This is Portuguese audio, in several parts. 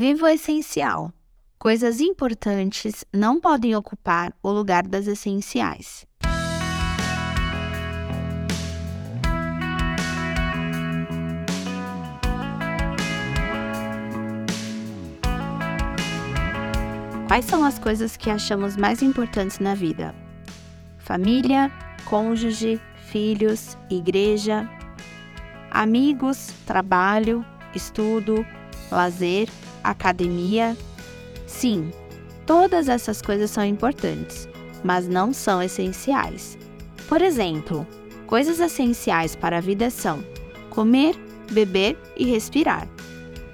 Viva o essencial. Coisas importantes não podem ocupar o lugar das essenciais. Quais são as coisas que achamos mais importantes na vida? Família, cônjuge, filhos, igreja, amigos, trabalho, estudo, lazer, academia. Sim, todas essas coisas são importantes, mas não são essenciais. Por exemplo, coisas essenciais para a vida são comer, beber e respirar.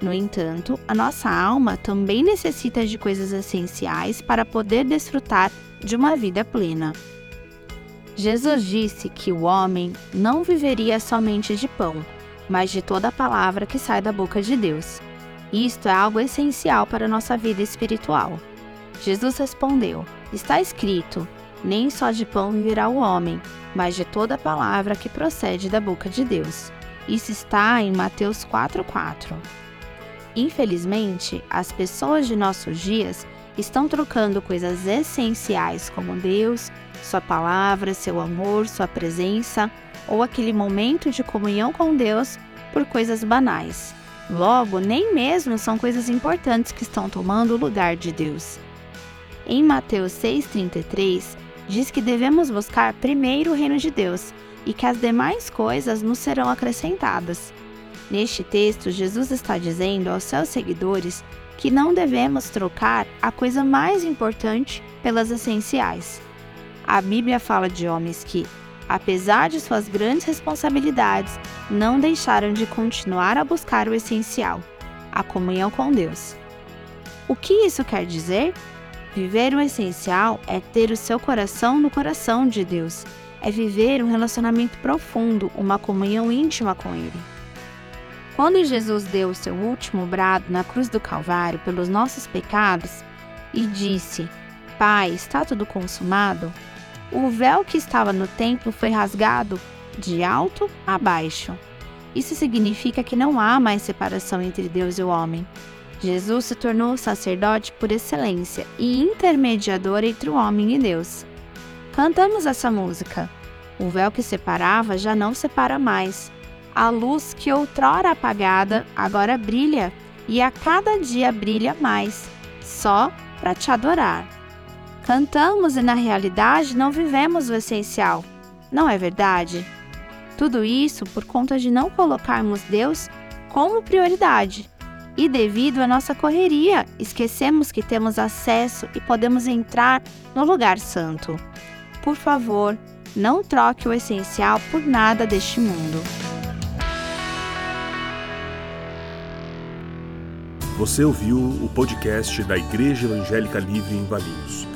No entanto, a nossa alma também necessita de coisas essenciais para poder desfrutar de uma vida plena. Jesus disse que o homem não viveria somente de pão, mas de toda a palavra que sai da boca de Deus. Isto é algo essencial para nossa vida espiritual. Jesus respondeu: Está escrito: Nem só de pão viverá o homem, mas de toda palavra que procede da boca de Deus. Isso está em Mateus 4,4. Infelizmente, as pessoas de nossos dias estão trocando coisas essenciais como Deus, Sua palavra, seu amor, Sua presença ou aquele momento de comunhão com Deus por coisas banais. Logo, nem mesmo são coisas importantes que estão tomando o lugar de Deus. Em Mateus 6,33, diz que devemos buscar primeiro o reino de Deus e que as demais coisas nos serão acrescentadas. Neste texto, Jesus está dizendo aos seus seguidores que não devemos trocar a coisa mais importante pelas essenciais. A Bíblia fala de homens que, apesar de suas grandes responsabilidades, não deixaram de continuar a buscar o essencial, a comunhão com Deus. O que isso quer dizer? Viver o essencial é ter o seu coração no coração de Deus, é viver um relacionamento profundo, uma comunhão íntima com Ele. Quando Jesus deu o seu último brado na cruz do Calvário pelos nossos pecados e disse: Pai, está tudo consumado, o véu que estava no templo foi rasgado de alto a baixo. Isso significa que não há mais separação entre Deus e o homem. Jesus se tornou sacerdote por excelência e intermediador entre o homem e Deus. Cantamos essa música. O véu que separava já não separa mais. A luz que outrora apagada agora brilha e a cada dia brilha mais, só para te adorar. Cantamos e na realidade não vivemos o essencial, não é verdade? Tudo isso por conta de não colocarmos Deus como prioridade. E devido à nossa correria, esquecemos que temos acesso e podemos entrar no lugar santo. Por favor, não troque o essencial por nada deste mundo. Você ouviu o podcast da Igreja Evangélica Livre em Valinhos.